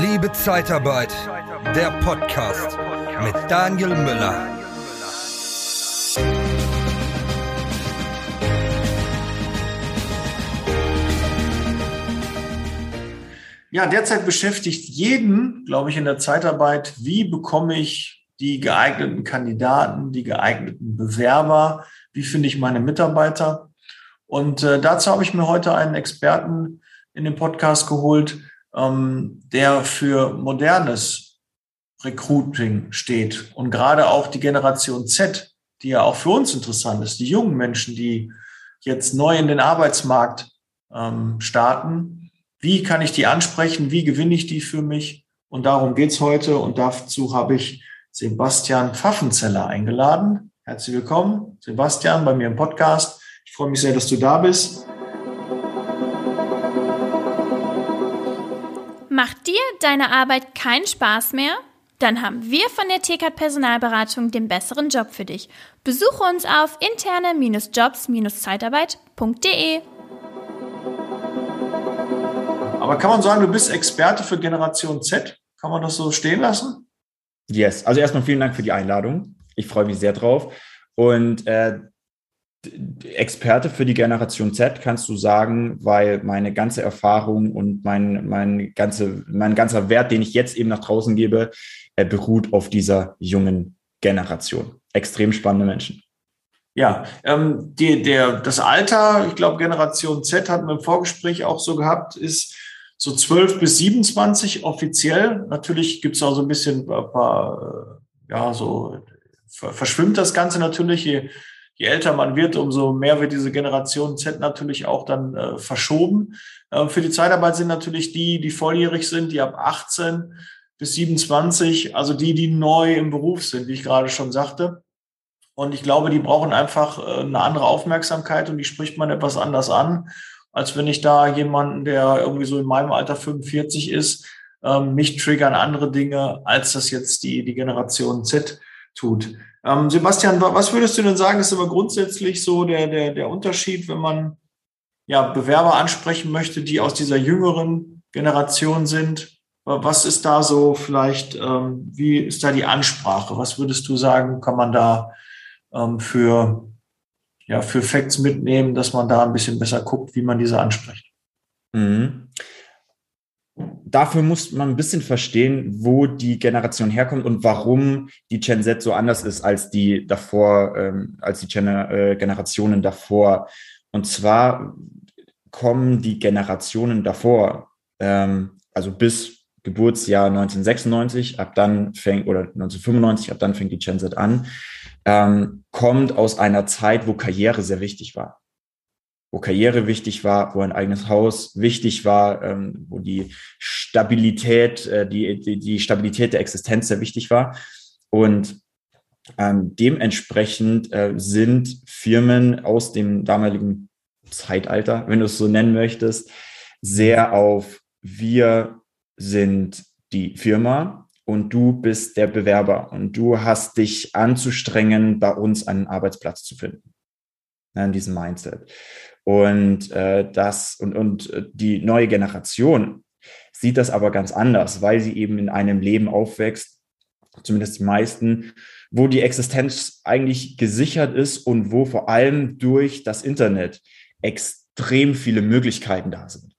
Liebe Zeitarbeit, der Podcast mit Daniel Müller. Ja, derzeit beschäftigt jeden, glaube ich, in der Zeitarbeit, wie bekomme ich die geeigneten Kandidaten, die geeigneten Bewerber, wie finde ich meine Mitarbeiter. Und äh, dazu habe ich mir heute einen Experten in den Podcast geholt, ähm, der für modernes Recruiting steht und gerade auch die Generation Z, die ja auch für uns interessant ist, die jungen Menschen, die jetzt neu in den Arbeitsmarkt ähm, starten. Wie kann ich die ansprechen? Wie gewinne ich die für mich? Und darum geht's heute. Und dazu habe ich Sebastian Pfaffenzeller eingeladen. Herzlich willkommen, Sebastian, bei mir im Podcast. Ich freue mich sehr, dass du da bist. Macht dir deine Arbeit keinen Spaß mehr? Dann haben wir von der TKAT Personalberatung den besseren Job für dich. Besuche uns auf interne-jobs-zeitarbeit.de. Aber kann man sagen, du bist Experte für Generation Z? Kann man das so stehen lassen? Yes. Also erstmal vielen Dank für die Einladung. Ich freue mich sehr drauf. Und äh, Experte für die Generation Z, kannst du sagen, weil meine ganze Erfahrung und mein, mein, ganze, mein ganzer Wert, den ich jetzt eben nach draußen gebe, äh, beruht auf dieser jungen Generation. Extrem spannende Menschen. Ja, ähm, die, der, das Alter, ich glaube, Generation Z hatten wir im Vorgespräch auch so gehabt, ist so 12 bis 27 offiziell. Natürlich gibt es auch so ein bisschen ein paar, äh, ja, so verschwimmt das Ganze natürlich. Je, je älter man wird, umso mehr wird diese Generation Z natürlich auch dann äh, verschoben. Äh, für die Zeitarbeit sind natürlich die, die volljährig sind, die ab 18 bis 27, also die, die neu im Beruf sind, wie ich gerade schon sagte. Und ich glaube, die brauchen einfach äh, eine andere Aufmerksamkeit und die spricht man etwas anders an, als wenn ich da jemanden, der irgendwie so in meinem Alter 45 ist, ähm, mich triggern andere Dinge, als das jetzt die, die Generation Z tut. Ähm, Sebastian, was würdest du denn sagen, ist aber grundsätzlich so der, der, der Unterschied, wenn man ja, Bewerber ansprechen möchte, die aus dieser jüngeren Generation sind? Was ist da so vielleicht, ähm, wie ist da die Ansprache? Was würdest du sagen, kann man da ähm, für, ja, für Facts mitnehmen, dass man da ein bisschen besser guckt, wie man diese anspricht? Mhm dafür muss man ein bisschen verstehen, wo die Generation herkommt und warum die Gen Z so anders ist als die davor, ähm, als die Gen äh, Generationen davor. Und zwar kommen die Generationen davor, ähm, also bis Geburtsjahr 1996, ab dann fängt, oder 1995, ab dann fängt die Gen Z an, ähm, kommt aus einer Zeit, wo Karriere sehr wichtig war wo Karriere wichtig war, wo ein eigenes Haus wichtig war, ähm, wo die Stabilität, äh, die, die, die Stabilität der Existenz sehr wichtig war. Und ähm, dementsprechend äh, sind Firmen aus dem damaligen Zeitalter, wenn du es so nennen möchtest, sehr auf wir sind die Firma und du bist der Bewerber und du hast dich anzustrengen, bei uns einen Arbeitsplatz zu finden. in diesem Mindset. Und äh, das und, und äh, die neue Generation sieht das aber ganz anders, weil sie eben in einem Leben aufwächst, zumindest die meisten, wo die Existenz eigentlich gesichert ist und wo vor allem durch das Internet extrem viele Möglichkeiten da sind.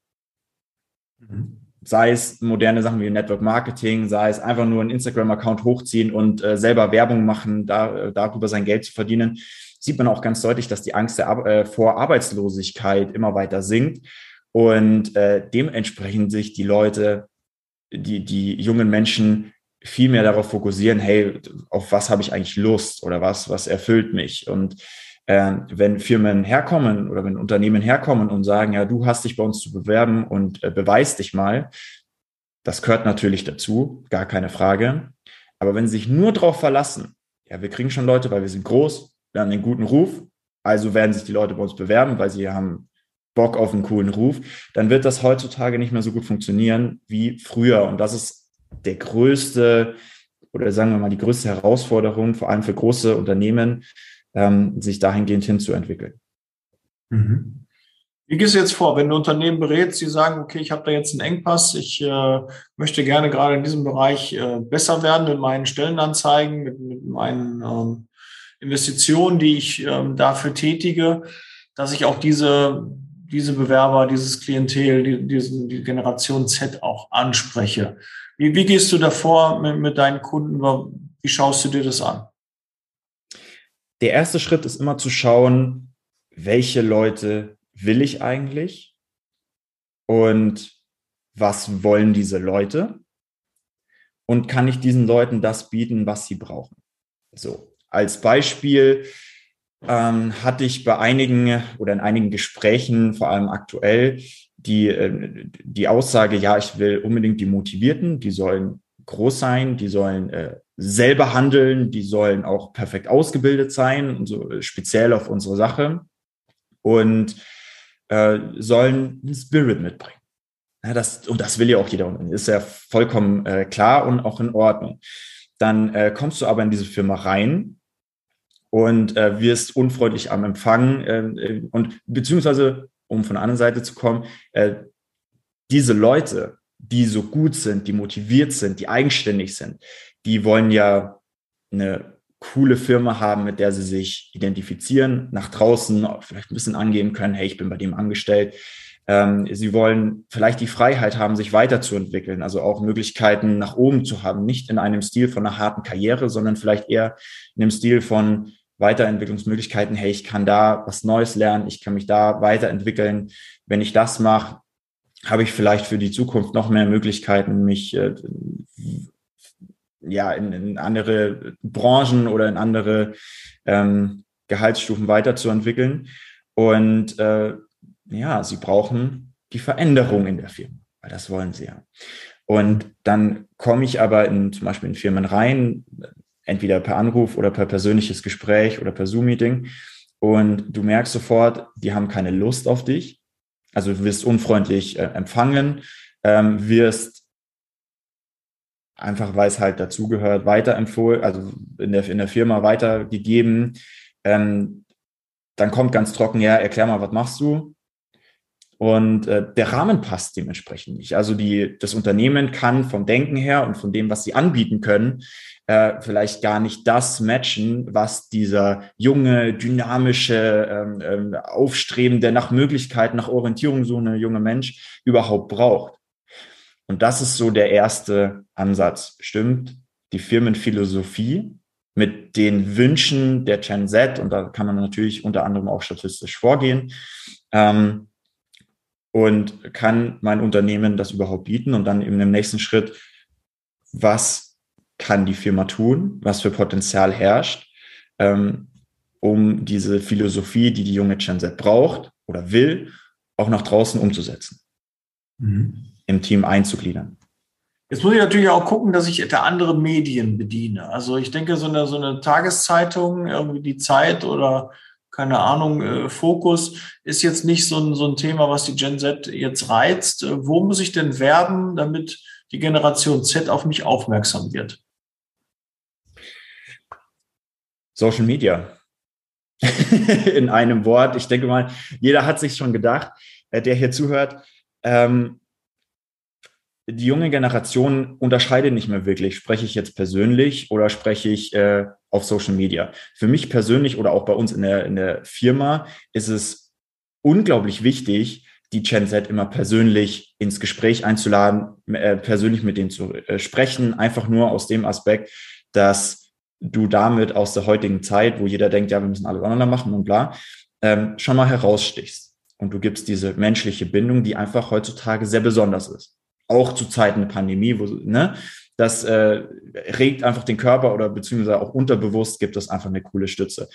Mhm. Sei es moderne Sachen wie Network Marketing, sei es einfach nur einen Instagram-Account hochziehen und äh, selber Werbung machen, da, äh, darüber sein Geld zu verdienen sieht man auch ganz deutlich, dass die Angst der, äh, vor Arbeitslosigkeit immer weiter sinkt und äh, dementsprechend sich die Leute, die, die jungen Menschen viel mehr darauf fokussieren, hey, auf was habe ich eigentlich Lust oder was, was erfüllt mich? Und äh, wenn Firmen herkommen oder wenn Unternehmen herkommen und sagen, ja, du hast dich bei uns zu bewerben und äh, beweis dich mal, das gehört natürlich dazu, gar keine Frage. Aber wenn sie sich nur darauf verlassen, ja, wir kriegen schon Leute, weil wir sind groß, wir haben einen guten Ruf, also werden sich die Leute bei uns bewerben, weil sie haben Bock auf einen coolen Ruf, dann wird das heutzutage nicht mehr so gut funktionieren wie früher. Und das ist der größte oder sagen wir mal die größte Herausforderung, vor allem für große Unternehmen, ähm, sich dahingehend hinzuentwickeln. Mhm. Wie gehst du jetzt vor, wenn du Unternehmen berätst, die sagen, okay, ich habe da jetzt einen Engpass, ich äh, möchte gerne gerade in diesem Bereich äh, besser werden mit meinen Stellenanzeigen, mit, mit meinen ähm, Investitionen, die ich ähm, dafür tätige, dass ich auch diese, diese Bewerber, dieses Klientel, die, diesen, die Generation Z auch anspreche. Wie, wie gehst du davor mit, mit deinen Kunden? Wie schaust du dir das an? Der erste Schritt ist immer zu schauen, welche Leute will ich eigentlich und was wollen diese Leute und kann ich diesen Leuten das bieten, was sie brauchen. So, als Beispiel ähm, hatte ich bei einigen oder in einigen Gesprächen, vor allem aktuell, die, äh, die Aussage, ja, ich will unbedingt die Motivierten, die sollen groß sein, die sollen äh, selber handeln, die sollen auch perfekt ausgebildet sein und so speziell auf unsere Sache. Und äh, sollen einen Spirit mitbringen. Ja, das, und das will ja auch jeder ist ja vollkommen äh, klar und auch in Ordnung. Dann äh, kommst du aber in diese Firma rein und äh, wirst unfreundlich am Empfang äh, und beziehungsweise, um von der anderen Seite zu kommen, äh, diese Leute, die so gut sind, die motiviert sind, die eigenständig sind, die wollen ja eine coole Firma haben, mit der sie sich identifizieren, nach draußen vielleicht ein bisschen angeben können, hey, ich bin bei dem angestellt. Ähm, sie wollen vielleicht die Freiheit haben, sich weiterzuentwickeln, also auch Möglichkeiten nach oben zu haben, nicht in einem Stil von einer harten Karriere, sondern vielleicht eher in dem Stil von Weiterentwicklungsmöglichkeiten, hey, ich kann da was Neues lernen, ich kann mich da weiterentwickeln. Wenn ich das mache, habe ich vielleicht für die Zukunft noch mehr Möglichkeiten, mich äh, ja, in, in andere Branchen oder in andere ähm, Gehaltsstufen weiterzuentwickeln. Und äh, ja, sie brauchen die Veränderung in der Firma, weil das wollen sie ja. Und dann komme ich aber in zum Beispiel in Firmen rein, entweder per Anruf oder per persönliches Gespräch oder per Zoom-Meeting. Und du merkst sofort, die haben keine Lust auf dich. Also du wirst unfreundlich äh, empfangen, ähm, wirst einfach weil es halt dazugehört, weiterempfohlen, also in der, in der Firma weitergegeben. Ähm, dann kommt ganz trocken, ja, erklär mal, was machst du? Und äh, der Rahmen passt dementsprechend nicht. Also die, das Unternehmen kann vom Denken her und von dem, was sie anbieten können, äh, vielleicht gar nicht das matchen, was dieser junge, dynamische, ähm, ähm, aufstrebende, nach Möglichkeiten, nach Orientierung so eine junge Mensch überhaupt braucht. Und das ist so der erste Ansatz. Stimmt, die Firmenphilosophie mit den Wünschen der Gen Z, und da kann man natürlich unter anderem auch statistisch vorgehen, ähm, und kann mein Unternehmen das überhaupt bieten? Und dann eben im nächsten Schritt, was kann die Firma tun? Was für Potenzial herrscht, ähm, um diese Philosophie, die die junge Gen Z braucht oder will, auch nach draußen umzusetzen? Mhm im Team einzugliedern. Jetzt muss ich natürlich auch gucken, dass ich da andere Medien bediene. Also ich denke, so eine, so eine Tageszeitung, irgendwie die Zeit oder keine Ahnung, äh, Fokus ist jetzt nicht so ein, so ein Thema, was die Gen Z jetzt reizt. Äh, wo muss ich denn werben, damit die Generation Z auf mich aufmerksam wird? Social Media. In einem Wort. Ich denke mal, jeder hat sich schon gedacht, äh, der hier zuhört. Ähm, die junge Generation unterscheidet nicht mehr wirklich, spreche ich jetzt persönlich oder spreche ich äh, auf Social Media. Für mich persönlich oder auch bei uns in der, in der Firma ist es unglaublich wichtig, die Gen Z immer persönlich ins Gespräch einzuladen, äh, persönlich mit denen zu äh, sprechen, einfach nur aus dem Aspekt, dass du damit aus der heutigen Zeit, wo jeder denkt, ja, wir müssen alles aneinander machen und bla, ähm, schon mal herausstichst. Und du gibst diese menschliche Bindung, die einfach heutzutage sehr besonders ist auch zu Zeiten der Pandemie, wo, ne, das äh, regt einfach den Körper oder beziehungsweise auch unterbewusst gibt es einfach eine coole Stütze.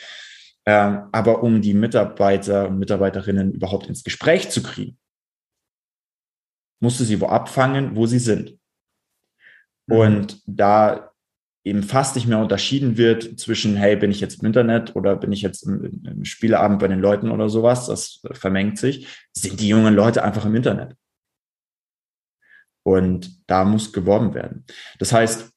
Ähm, aber um die Mitarbeiter und Mitarbeiterinnen überhaupt ins Gespräch zu kriegen, musste sie wo abfangen, wo sie sind. Mhm. Und da eben fast nicht mehr unterschieden wird zwischen, hey, bin ich jetzt im Internet oder bin ich jetzt im, im Spieleabend bei den Leuten oder sowas, das vermengt sich, sind die jungen Leute einfach im Internet. Und da muss geworben werden. Das heißt,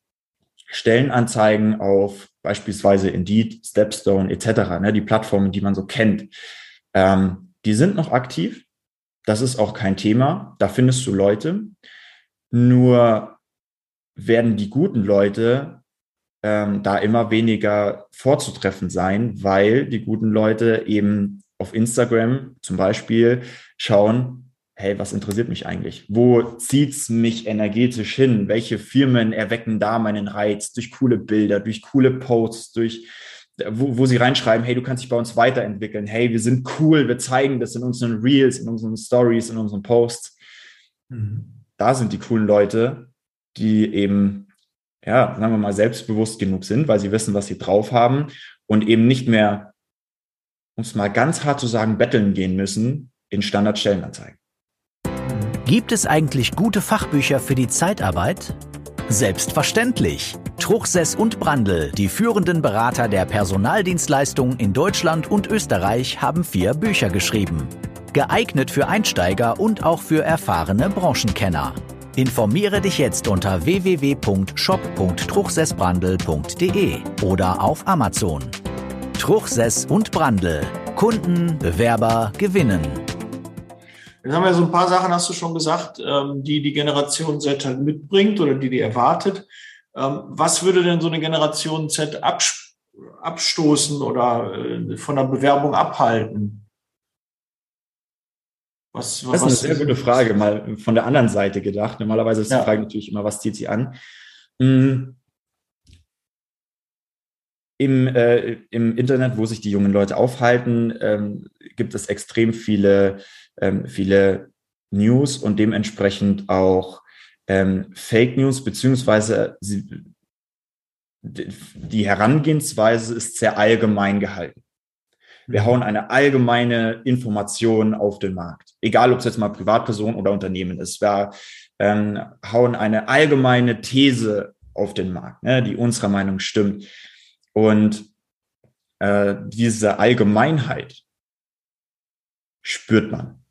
Stellenanzeigen auf beispielsweise Indeed, Stepstone etc., ne, die Plattformen, die man so kennt, ähm, die sind noch aktiv, Das ist auch kein Thema. Da findest du Leute. Nur werden die guten Leute ähm, da immer weniger vorzutreffen sein, weil die guten Leute eben auf Instagram zum Beispiel schauen, hey, was interessiert mich eigentlich? Wo zieht's mich energetisch hin? Welche Firmen erwecken da meinen Reiz durch coole Bilder, durch coole Posts, durch wo, wo sie reinschreiben, hey, du kannst dich bei uns weiterentwickeln, hey, wir sind cool, wir zeigen das in unseren Reels, in unseren Stories, in unseren Posts. Mhm. Da sind die coolen Leute, die eben, ja, sagen wir mal, selbstbewusst genug sind, weil sie wissen, was sie drauf haben und eben nicht mehr, um es mal ganz hart zu sagen, betteln gehen müssen in Standardstellenanzeigen. Gibt es eigentlich gute Fachbücher für die Zeitarbeit? Selbstverständlich. Truchsess und Brandl, die führenden Berater der Personaldienstleistung in Deutschland und Österreich, haben vier Bücher geschrieben. Geeignet für Einsteiger und auch für erfahrene Branchenkenner. Informiere dich jetzt unter www.shop.truchsessbrandl.de oder auf Amazon. Truchsess und Brandl. Kunden, Bewerber gewinnen. Jetzt haben wir so ein paar Sachen, hast du schon gesagt, ähm, die die Generation Z halt mitbringt oder die die erwartet. Ähm, was würde denn so eine Generation Z abstoßen oder äh, von der Bewerbung abhalten? Was, das ist eine sehr gute Frage, mal von der anderen Seite gedacht. Normalerweise ist die ja. Frage natürlich immer, was zieht sie an? Hm. Im, äh, Im Internet, wo sich die jungen Leute aufhalten, ähm, gibt es extrem viele, ähm, viele News und dementsprechend auch ähm, Fake News, beziehungsweise sie, die Herangehensweise ist sehr allgemein gehalten. Wir mhm. hauen eine allgemeine Information auf den Markt, egal ob es jetzt mal Privatperson oder Unternehmen ist. Wir ähm, hauen eine allgemeine These auf den Markt, ne, die unserer Meinung stimmt. Und äh, diese Allgemeinheit spürt man.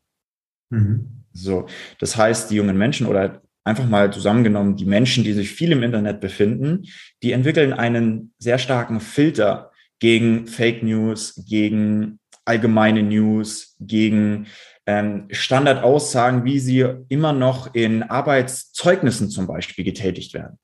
Mhm. So, das heißt, die jungen Menschen oder einfach mal zusammengenommen, die Menschen, die sich viel im Internet befinden, die entwickeln einen sehr starken Filter gegen Fake News, gegen allgemeine News, gegen ähm, Standardaussagen, wie sie immer noch in Arbeitszeugnissen zum Beispiel getätigt werden.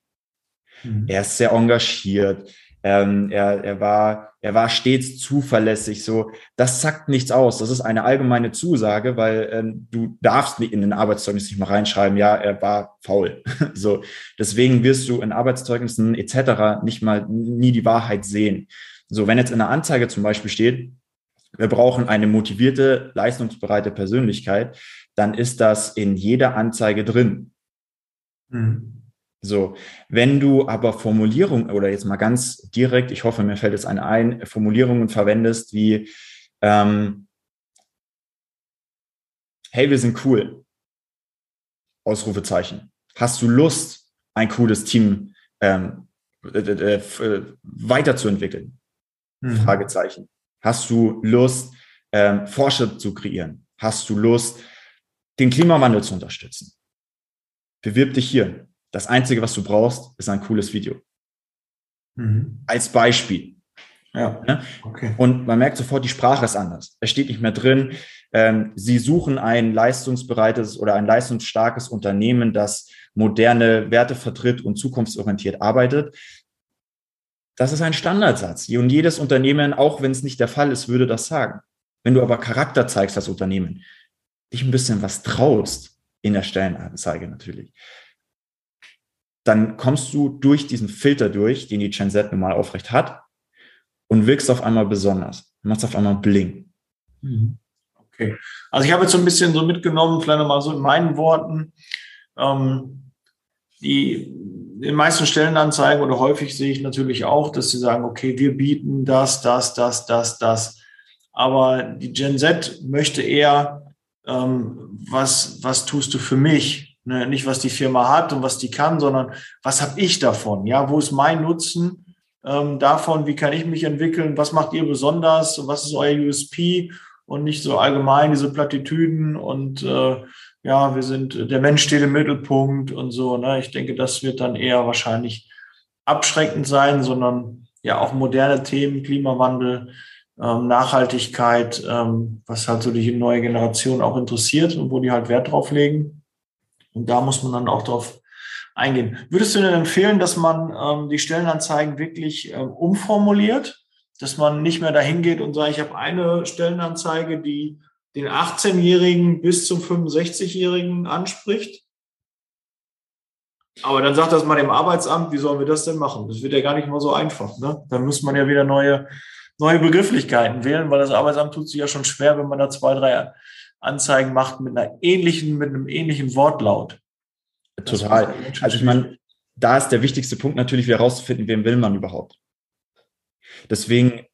Mhm. Er ist sehr engagiert, ähm, er, er, war, er war stets zuverlässig. So, das sagt nichts aus. Das ist eine allgemeine Zusage, weil ähm, du darfst nicht in den Arbeitszeugnis nicht mal reinschreiben, ja, er war faul. so, deswegen wirst du in Arbeitszeugnissen etc. nicht mal nie die Wahrheit sehen. So, wenn jetzt in der Anzeige zum Beispiel steht, wir brauchen eine motivierte, leistungsbereite Persönlichkeit, dann ist das in jeder Anzeige drin. Mhm. So, wenn du aber Formulierungen oder jetzt mal ganz direkt, ich hoffe, mir fällt jetzt eine ein, Formulierungen verwendest wie, ähm, hey, wir sind cool. Ausrufezeichen. Hast du Lust, ein cooles Team ähm, äh, äh, äh, weiterzuentwickeln? Mhm. Fragezeichen. Hast du Lust, ähm, Fortschritt zu kreieren? Hast du Lust, den Klimawandel zu unterstützen? Bewirb dich hier. Das Einzige, was du brauchst, ist ein cooles Video. Mhm. Als Beispiel. Ja. Ne? Okay. Und man merkt sofort, die Sprache ist anders. Es steht nicht mehr drin. Ähm, Sie suchen ein leistungsbereites oder ein leistungsstarkes Unternehmen, das moderne Werte vertritt und zukunftsorientiert arbeitet. Das ist ein Standardsatz. Und jedes Unternehmen, auch wenn es nicht der Fall ist, würde das sagen. Wenn du aber Charakter zeigst als Unternehmen, dich ein bisschen was traust in der Stellenanzeige natürlich, dann kommst du durch diesen Filter durch, den die Gen Z normal aufrecht hat und wirkst auf einmal besonders. Du machst auf einmal bling. Mhm. Okay. Also ich habe jetzt so ein bisschen so mitgenommen, vielleicht nochmal so in meinen Worten, ähm, die in den meisten Stellenanzeigen oder häufig sehe ich natürlich auch, dass sie sagen, okay, wir bieten das, das, das, das, das. Aber die Gen Z möchte eher, ähm, was, was tust du für mich? Ne, nicht, was die Firma hat und was die kann, sondern was habe ich davon? Ja, wo ist mein Nutzen ähm, davon? Wie kann ich mich entwickeln? Was macht ihr besonders? Was ist euer USP? Und nicht so allgemein diese Plattitüden und äh, ja, wir sind, der Mensch steht im Mittelpunkt und so. Ne? Ich denke, das wird dann eher wahrscheinlich abschreckend sein, sondern ja auch moderne Themen, Klimawandel, ähm, Nachhaltigkeit, ähm, was halt so die neue Generation auch interessiert und wo die halt Wert drauf legen. Und da muss man dann auch drauf eingehen. Würdest du denn empfehlen, dass man ähm, die Stellenanzeigen wirklich ähm, umformuliert, dass man nicht mehr dahin geht und sagt, ich habe eine Stellenanzeige, die den 18-Jährigen bis zum 65-Jährigen anspricht? Aber dann sagt das mal dem Arbeitsamt, wie sollen wir das denn machen? Das wird ja gar nicht mal so einfach. Ne? Dann muss man ja wieder neue, neue Begrifflichkeiten wählen, weil das Arbeitsamt tut sich ja schon schwer, wenn man da zwei, drei Anzeigen macht mit einer ähnlichen, mit einem ähnlichen Wortlaut. Total. Also ich meine, da ist der wichtigste Punkt natürlich wieder herauszufinden, wem will man überhaupt. Deswegen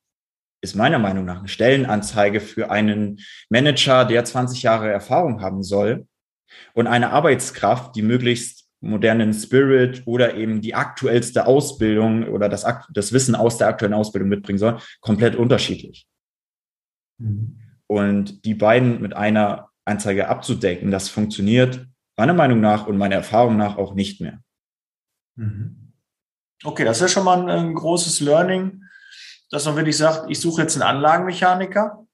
ist meiner Meinung nach eine Stellenanzeige für einen Manager, der 20 Jahre Erfahrung haben soll und eine Arbeitskraft, die möglichst modernen Spirit oder eben die aktuellste Ausbildung oder das, das Wissen aus der aktuellen Ausbildung mitbringen soll, komplett unterschiedlich. Mhm. Und die beiden mit einer Anzeige abzudecken, das funktioniert meiner Meinung nach und meiner Erfahrung nach auch nicht mehr. Mhm. Okay, das ist ja schon mal ein, ein großes Learning, dass man wirklich sagt, ich suche jetzt einen Anlagenmechaniker,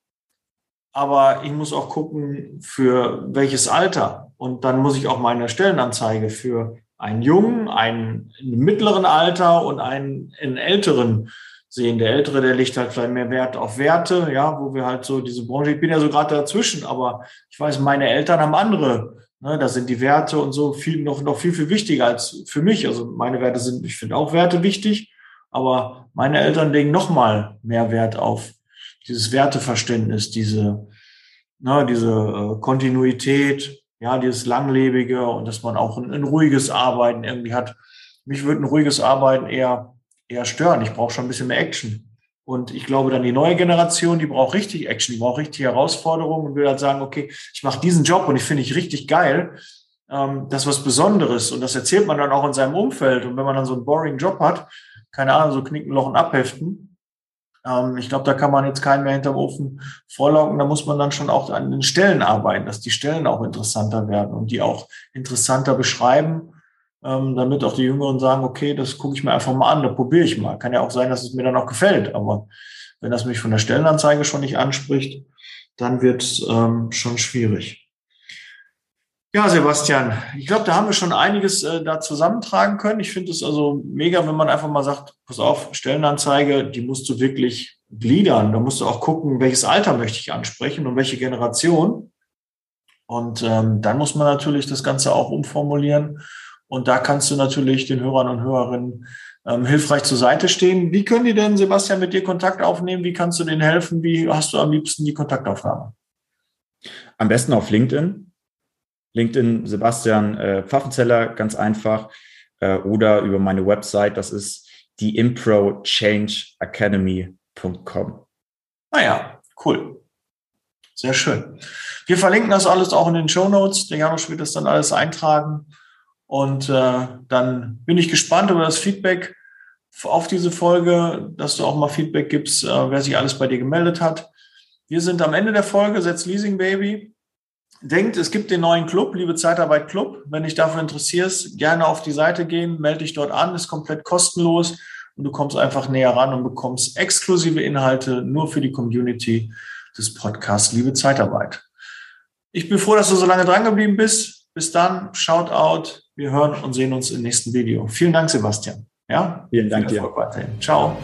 aber ich muss auch gucken, für welches Alter. Und dann muss ich auch meine Stellenanzeige für einen jungen, einen mittleren Alter und einen, einen älteren sehen. Der Ältere, der legt halt vielleicht mehr Wert auf Werte, ja, wo wir halt so diese Branche, ich bin ja so gerade dazwischen, aber ich weiß, meine Eltern haben andere Ne, da sind die Werte und so viel noch, noch viel, viel wichtiger als für mich. Also meine Werte sind, ich finde auch Werte wichtig, aber meine Eltern legen noch mal mehr Wert auf dieses Werteverständnis, diese, ne, diese äh, Kontinuität, ja, dieses Langlebige und dass man auch ein, ein ruhiges Arbeiten irgendwie hat. Mich würde ein ruhiges Arbeiten eher, eher stören. Ich brauche schon ein bisschen mehr Action. Und ich glaube, dann die neue Generation, die braucht richtig Action, die braucht richtig Herausforderungen und will halt sagen, okay, ich mache diesen Job und ich finde ich richtig geil. Ähm, das ist was Besonderes und das erzählt man dann auch in seinem Umfeld. Und wenn man dann so einen boring Job hat, keine Ahnung, so Knickenloch und Abheften, ähm, ich glaube, da kann man jetzt keinen mehr hinterm Ofen vorlaufen. Da muss man dann schon auch an den Stellen arbeiten, dass die Stellen auch interessanter werden und die auch interessanter beschreiben ähm, damit auch die Jüngeren sagen, okay, das gucke ich mir einfach mal an, da probiere ich mal. Kann ja auch sein, dass es mir dann auch gefällt, aber wenn das mich von der Stellenanzeige schon nicht anspricht, dann wird es ähm, schon schwierig. Ja, Sebastian, ich glaube, da haben wir schon einiges äh, da zusammentragen können. Ich finde es also mega, wenn man einfach mal sagt, pass auf, Stellenanzeige, die musst du wirklich gliedern. Da musst du auch gucken, welches Alter möchte ich ansprechen und welche Generation. Und ähm, dann muss man natürlich das Ganze auch umformulieren und da kannst du natürlich den Hörern und Hörerinnen ähm, hilfreich zur Seite stehen. Wie können die denn, Sebastian, mit dir Kontakt aufnehmen? Wie kannst du denen helfen? Wie hast du am liebsten die Kontaktaufnahme? Am besten auf LinkedIn. LinkedIn Sebastian äh, Pfaffenzeller, ganz einfach. Äh, oder über meine Website, das ist die improchangeacademy.com. Naja, cool. Sehr schön. Wir verlinken das alles auch in den Show Notes. Der Janusz wird das dann alles eintragen. Und äh, dann bin ich gespannt über das Feedback auf diese Folge, dass du auch mal Feedback gibst, äh, wer sich alles bei dir gemeldet hat. Wir sind am Ende der Folge, setz Leasing Baby. Denkt, es gibt den neuen Club, Liebe Zeitarbeit Club. Wenn dich dafür interessierst, gerne auf die Seite gehen, melde dich dort an, ist komplett kostenlos und du kommst einfach näher ran und bekommst exklusive Inhalte nur für die Community des Podcasts Liebe Zeitarbeit. Ich bin froh, dass du so lange dran geblieben bist. Bis dann, shout out. Wir hören und sehen uns im nächsten Video. Vielen Dank, Sebastian. Ja? Vielen Dank dir. Ciao.